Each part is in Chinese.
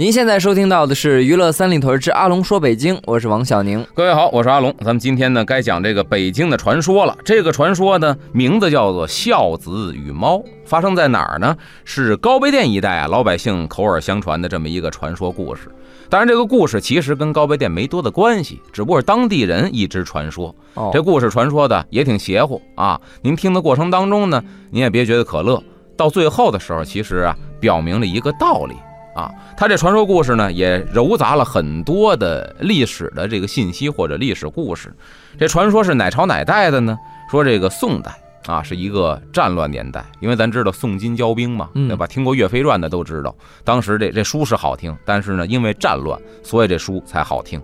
您现在收听到的是《娱乐三里屯之阿龙说北京》，我是王小宁。各位好，我是阿龙。咱们今天呢，该讲这个北京的传说了。这个传说呢，名字叫做《孝子与猫》，发生在哪儿呢？是高碑店一带啊，老百姓口耳相传的这么一个传说故事。当然，这个故事其实跟高碑店没多的关系，只不过是当地人一直传说。这故事传说的也挺邪乎啊。您听的过程当中呢，您也别觉得可乐。到最后的时候，其实啊，表明了一个道理。啊，他这传说故事呢，也糅杂了很多的历史的这个信息或者历史故事。这传说是哪朝哪代的呢？说这个宋代啊，是一个战乱年代，因为咱知道宋金交兵嘛，对吧？听过《岳飞传》的都知道，当时这这书是好听，但是呢，因为战乱，所以这书才好听。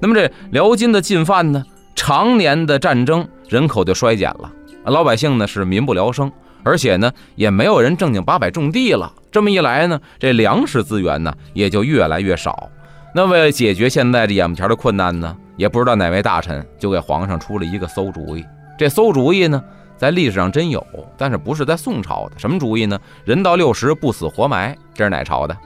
那么这辽金的进犯呢，常年的战争，人口就衰减了，老百姓呢是民不聊生。而且呢，也没有人正经八百种地了。这么一来呢，这粮食资源呢也就越来越少。那为了解决现在这眼前的困难呢，也不知道哪位大臣就给皇上出了一个馊主意。这馊主意呢，在历史上真有，但是不是在宋朝的？什么主意呢？人到六十不死活埋。这是哪朝的？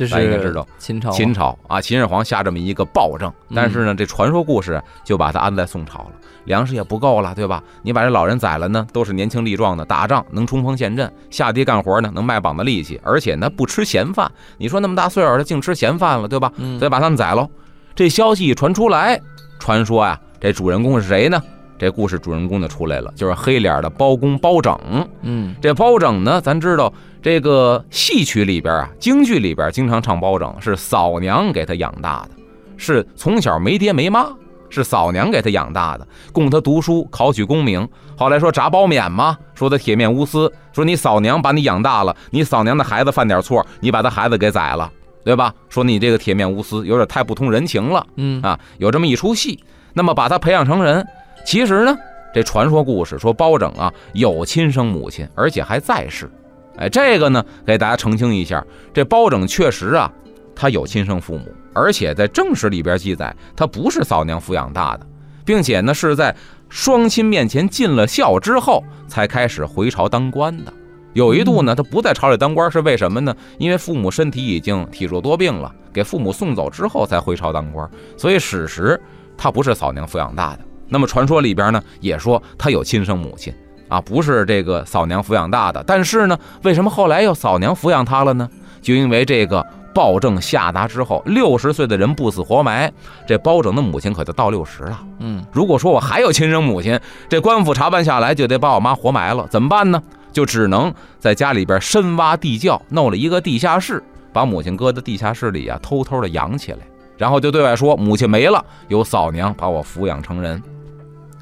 这是应该知道，秦朝。秦朝啊，秦始皇下这么一个暴政，但是呢，这传说故事就把它安在宋朝了。粮食也不够了，对吧？你把这老人宰了呢，都是年轻力壮的，打仗能冲锋陷阵，下地干活呢，能卖膀子力气，而且呢不吃闲饭。你说那么大岁数了，净吃闲饭了，对吧？所以把他们宰喽。这消息一传出来，传说呀，这主人公是谁呢？这故事主人公就出来了，就是黑脸的包公包拯。嗯，这包拯呢，咱知道这个戏曲里边啊，京剧里边经常唱包拯，是嫂娘给他养大的，是从小没爹没妈。是嫂娘给他养大的，供他读书考取功名。后来说铡包勉嘛，说他铁面无私，说你嫂娘把你养大了，你嫂娘的孩子犯点错，你把他孩子给宰了，对吧？说你这个铁面无私，有点太不通人情了。嗯啊，有这么一出戏。那么把他培养成人，其实呢，这传说故事说包拯啊有亲生母亲，而且还在世。哎，这个呢给大家澄清一下，这包拯确实啊，他有亲生父母。而且在正史里边记载，他不是嫂娘抚养大的，并且呢是在双亲面前尽了孝之后，才开始回朝当官的。有一度呢，他不在朝里当官，是为什么呢？因为父母身体已经体弱多病了，给父母送走之后才回朝当官。所以史实他不是嫂娘抚养大的。那么传说里边呢，也说他有亲生母亲啊，不是这个嫂娘抚养大的。但是呢，为什么后来又嫂娘抚养他了呢？就因为这个。暴政下达之后，六十岁的人不死活埋，这包拯的母亲可就到六十了。嗯，如果说我还有亲生母亲，这官府查办下来就得把我妈活埋了，怎么办呢？就只能在家里边深挖地窖，弄了一个地下室，把母亲搁在地下室里啊，偷偷的养起来，然后就对外说母亲没了，由嫂娘把我抚养成人。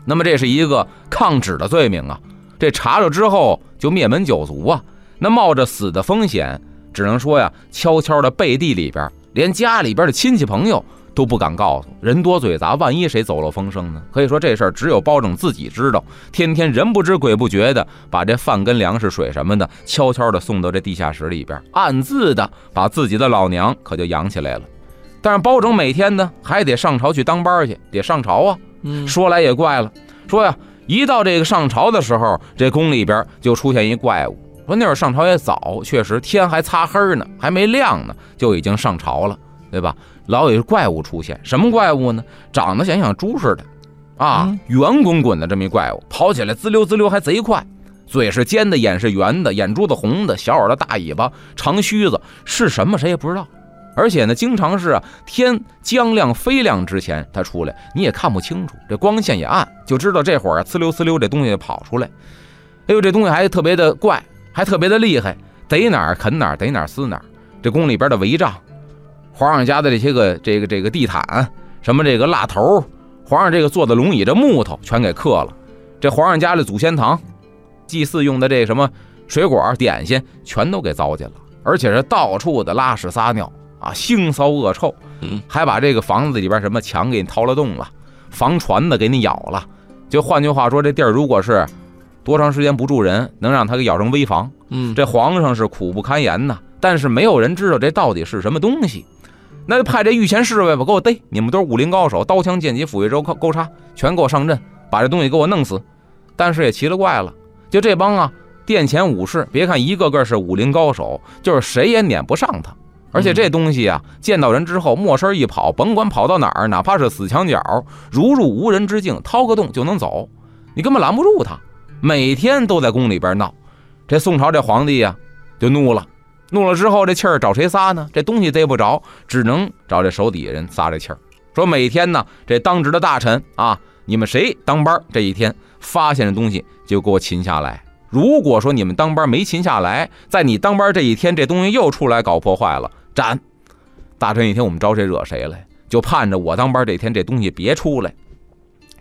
那么这是一个抗旨的罪名啊，这查了之后就灭门九族啊，那冒着死的风险。只能说呀，悄悄的背地里边，连家里边的亲戚朋友都不敢告诉，人多嘴杂，万一谁走漏风声呢？可以说这事儿只有包拯自己知道，天天人不知鬼不觉的把这饭跟粮食水什么的悄悄的送到这地下室里边，暗自的把自己的老娘可就养起来了。但是包拯每天呢还得上朝去当班去，得上朝啊。嗯，说来也怪了，说呀，一到这个上朝的时候，这宫里边就出现一怪物。说那会儿上朝也早，确实天还擦黑呢，还没亮呢，就已经上朝了，对吧？老有怪物出现，什么怪物呢？长得像像猪似的，啊，圆滚滚的这么一怪物，跑起来滋溜滋溜还贼快，嘴是尖的，眼是圆的，眼珠子红的，小耳朵大尾巴，长须子，是什么谁也不知道。而且呢，经常是啊，天将亮飞亮之前它出来，你也看不清楚，这光线也暗，就知道这会儿啊，呲溜呲溜这东西跑出来。哎呦，这东西还特别的怪，还特别的厉害，逮哪儿啃哪儿，逮哪儿撕哪儿。这宫里边的帷帐，皇上家的这些个这个这个地毯，什么这个蜡头，皇上这个坐的龙椅这木头全给刻了。这皇上家的祖先堂，祭祀用的这什么水果点心，全都给糟践了，而且是到处的拉屎撒尿。啊，腥骚恶臭，嗯，还把这个房子里边什么墙给你掏了洞了，房船子给你咬了。就换句话说，这地儿如果是多长时间不住人，能让他给咬成危房。嗯，这皇上是苦不堪言呐。但是没有人知道这到底是什么东西，那就派这御前侍卫吧，给我逮！你们都是武林高手，刀枪剑戟斧钺钩钩叉，全给我上阵，把这东西给我弄死。但是也奇了怪了，就这帮啊殿前武士，别看一个个是武林高手，就是谁也撵不上他。而且这东西啊，见到人之后，没声一跑，甭管跑到哪儿，哪怕是死墙角，如入无人之境，掏个洞就能走，你根本拦不住他。每天都在宫里边闹，这宋朝这皇帝呀就怒了，怒了之后这气儿找谁撒呢？这东西逮不着，只能找这手底下人撒这气儿，说每天呢，这当值的大臣啊，你们谁当班这一天发现的东西就给我擒下来。如果说你们当班没擒下来，在你当班这一天，这东西又出来搞破坏了，斩！大臣一听我们招谁惹谁了，就盼着我当班这天这东西别出来。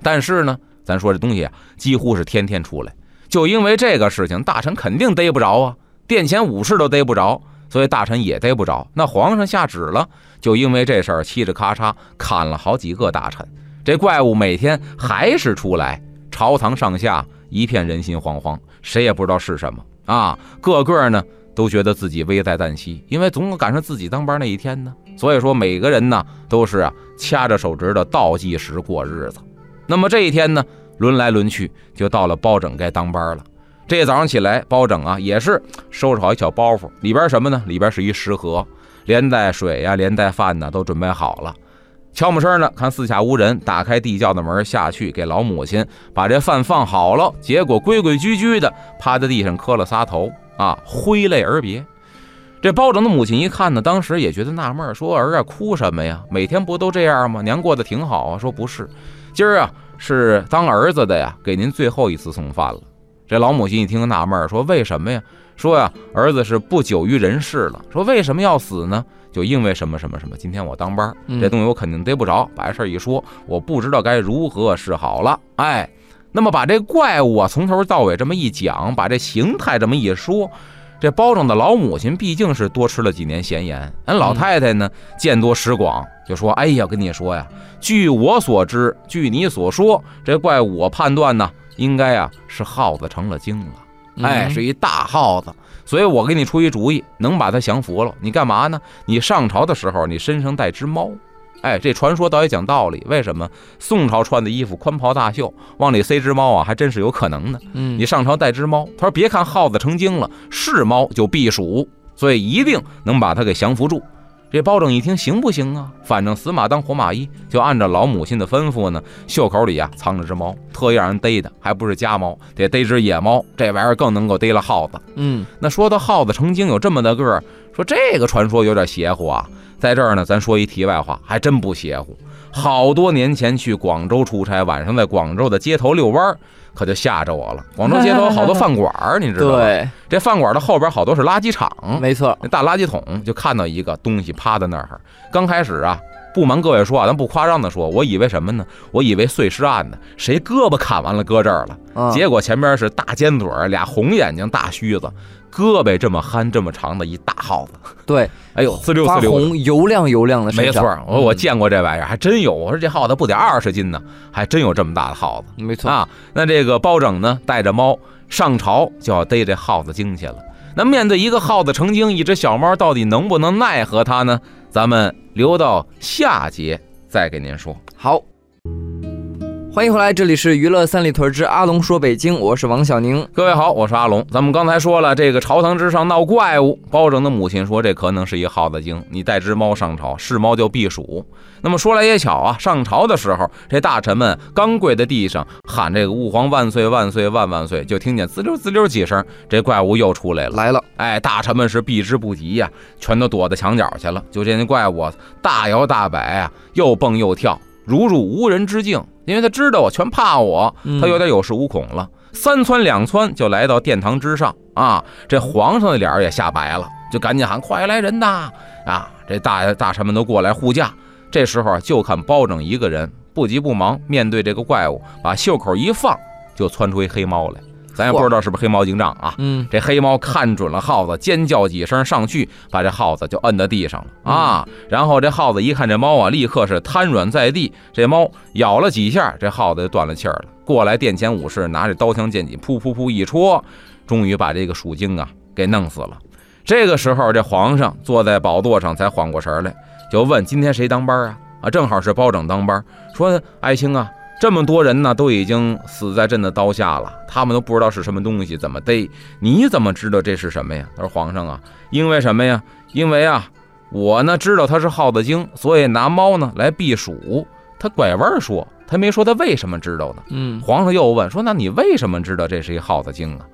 但是呢，咱说这东西啊，几乎是天天出来。就因为这个事情，大臣肯定逮不着啊，殿前武士都逮不着，所以大臣也逮不着。那皇上下旨了，就因为这事儿，嘁哩咔嚓砍了好几个大臣。这怪物每天还是出来，朝堂上下一片人心惶惶。谁也不知道是什么啊，个个呢都觉得自己危在旦夕，因为总赶上自己当班那一天呢。所以说，每个人呢都是啊掐着手指头倒计时过日子。那么这一天呢，轮来轮去，就到了包拯该当班了。这早上起来，包拯啊也是收拾好一小包袱，里边什么呢？里边是一食盒，连带水呀，连带饭呢都准备好了。悄没声的看四下无人，打开地窖的门下去给老母亲把这饭放好了，结果规规矩矩的趴在地上磕了仨头啊，挥泪而别。这包拯的母亲一看呢，当时也觉得纳闷，说儿啊哭什么呀？每天不都这样吗？娘过得挺好啊。说不是，今儿啊是当儿子的呀，给您最后一次送饭了。这老母亲一听纳闷，说为什么呀？说呀儿子是不久于人世了。说为什么要死呢？就因为什么什么什么，今天我当班，这东西我肯定逮不着。把这事一说，我不知道该如何是好了。哎，那么把这怪物啊从头到尾这么一讲，把这形态这么一说，这包拯的老母亲毕竟是多吃了几年闲盐，俺老太太呢见多识广，就说：“哎呀，跟你说呀，据我所知，据你所说，这怪物我判断呢，应该啊是耗子成了精了。哎，是一大耗子。”所以我给你出一主意，能把它降服了。你干嘛呢？你上朝的时候，你身上带只猫。哎，这传说倒也讲道理。为什么宋朝穿的衣服宽袍大袖，往里塞只猫啊？还真是有可能的。嗯，你上朝带只猫，他说别看耗子成精了，是猫就避暑，所以一定能把它给降服住。这包拯一听，行不行啊？反正死马当活马医，就按照老母亲的吩咐呢，袖口里啊藏着只猫，特意让人逮的，还不是家猫，得逮只野猫。这玩意儿更能够逮了耗子。嗯，那说到耗子成精有这么大个儿，说这个传说有点邪乎啊。在这儿呢，咱说一题外话，还真不邪乎。好多年前去广州出差，晚上在广州的街头遛弯儿。可就吓着我了。广州街头好多饭馆儿，你知道吗？对，这饭馆的后边好多是垃圾场，没错。那大垃圾桶就看到一个东西趴在那儿。刚开始啊，不瞒各位说啊，咱不夸张的说，我以为什么呢？我以为碎尸案呢，谁胳膊砍完了搁这儿了？结果前边是大尖嘴儿、俩红眼睛、大须子。胳膊这么憨这么长的一大耗子，对，哎呦，呲溜呲溜，红油亮油亮的，没错，我我见过这玩意儿，还真有。我说这耗子不得二十斤呢，还真有这么大的耗子，没错啊。那这个包拯呢，带着猫上朝就要逮这耗子精去了。那面对一个耗子成精，一只小猫到底能不能奈何它呢？咱们留到下节再给您说。好。欢迎回来，这里是娱乐三里屯之阿龙说北京，我是王小宁。各位好，我是阿龙。咱们刚才说了，这个朝堂之上闹怪物，包拯的母亲说这可能是一耗子精，你带只猫上朝，是猫就避暑。那么说来也巧啊，上朝的时候，这大臣们刚跪在地上喊这个吾皇万岁万岁万万岁，就听见滋溜滋溜几声，这怪物又出来了，来了。哎，大臣们是避之不及呀，全都躲到墙角去了。就见那怪物大摇大摆啊，又蹦又跳。如入无人之境，因为他知道我全怕我，他有点有恃无恐了。三窜两窜就来到殿堂之上啊！这皇上的脸也吓白了，就赶紧喊：“快来人呐！”啊！这大大臣们都过来护驾。这时候就看包拯一个人不急不忙面对这个怪物，把袖口一放，就窜出一黑猫来。咱也不知道是不是黑猫警长啊？嗯，这黑猫看准了耗子，尖叫几声上去，把这耗子就摁在地上了啊！然后这耗子一看这猫啊，立刻是瘫软在地。这猫咬了几下，这耗子就断了气儿了。过来殿前武士拿着刀枪剑戟，噗噗噗一戳，终于把这个鼠精啊给弄死了。这个时候，这皇上坐在宝座上才缓过神来，就问：今天谁当班啊？啊，正好是包拯当班，说爱卿啊。这么多人呢，都已经死在朕的刀下了，他们都不知道是什么东西，怎么逮？你怎么知道这是什么呀？他说：“皇上啊，因为什么呀？因为啊，我呢知道它是耗子精，所以拿猫呢来避暑。”他拐弯说，他没说他为什么知道呢？嗯，皇上又问说：“那你为什么知道这是一耗子精啊？”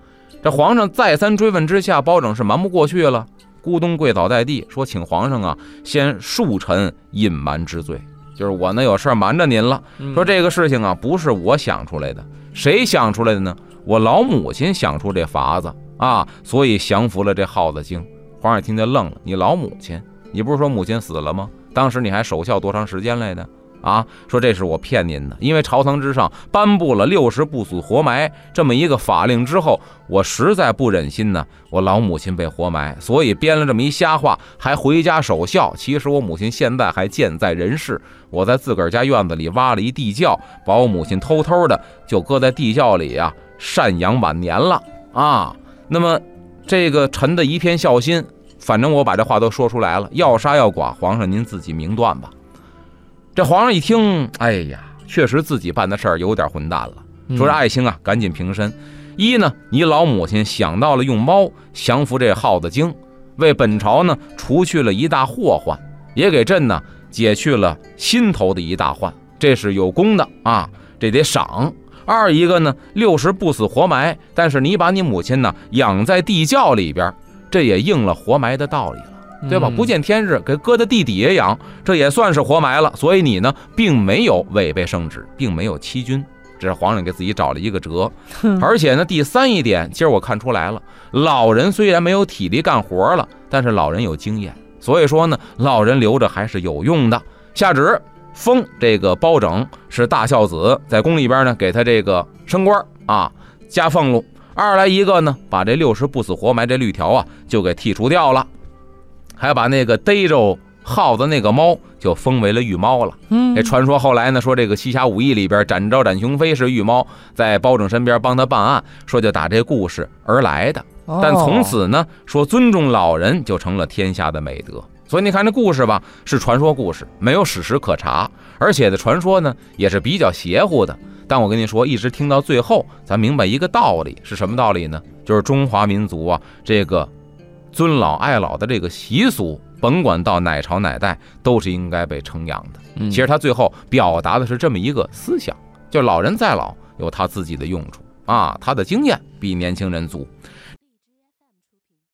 这皇上再三追问之下，包拯是瞒不过去了，咕咚跪倒在地，说：“请皇上啊，先恕臣隐瞒之罪。”就是我呢有事瞒着您了，说这个事情啊不是我想出来的，谁想出来的呢？我老母亲想出这法子啊，所以降服了这耗子精。皇上听见愣了，你老母亲，你不是说母亲死了吗？当时你还守孝多长时间来的？啊，说这是我骗您的，因为朝堂之上颁布了六十不死活埋这么一个法令之后，我实在不忍心呢，我老母亲被活埋，所以编了这么一瞎话，还回家守孝。其实我母亲现在还健在人世，我在自个儿家院子里挖了一地窖，把我母亲偷偷的就搁在地窖里啊，赡养晚年了啊。那么这个臣的一片孝心，反正我把这话都说出来了，要杀要剐，皇上您自己明断吧。这皇上一听，哎呀，确实自己办的事儿有点混蛋了。说：“这爱卿啊，赶紧平身。一呢，你老母亲想到了用猫降服这耗子精，为本朝呢除去了一大祸患，也给朕呢解去了心头的一大患，这是有功的啊，这得赏。二一个呢，六十不死活埋，但是你把你母亲呢养在地窖里边，这也应了活埋的道理了。”对吧？不见天日，给搁在地底下养，这也算是活埋了。所以你呢，并没有违背圣旨，并没有欺君，这是皇上给自己找了一个辙。而且呢，第三一点，今儿我看出来了，老人虽然没有体力干活了，但是老人有经验，所以说呢，老人留着还是有用的。下旨封这个包拯是大孝子，在宫里边呢，给他这个升官啊，加俸禄。二来一个呢，把这六十不死活埋这律条啊，就给剔除掉了。还把那个逮着耗子那个猫就封为了御猫了。嗯，这传说后来呢，说这个《西侠五义》里边展昭、展雄飞是御猫，在包拯身边帮他办案，说就打这故事而来的。但从此呢，说尊重老人就成了天下的美德。所以你看这故事吧，是传说故事，没有史实可查，而且的传说呢也是比较邪乎的。但我跟你说，一直听到最后，咱明白一个道理是什么道理呢？就是中华民族啊，这个。尊老爱老的这个习俗，甭管到哪朝哪代，都是应该被承扬的。其实他最后表达的是这么一个思想：就老人再老，有他自己的用处啊，他的经验比年轻人足。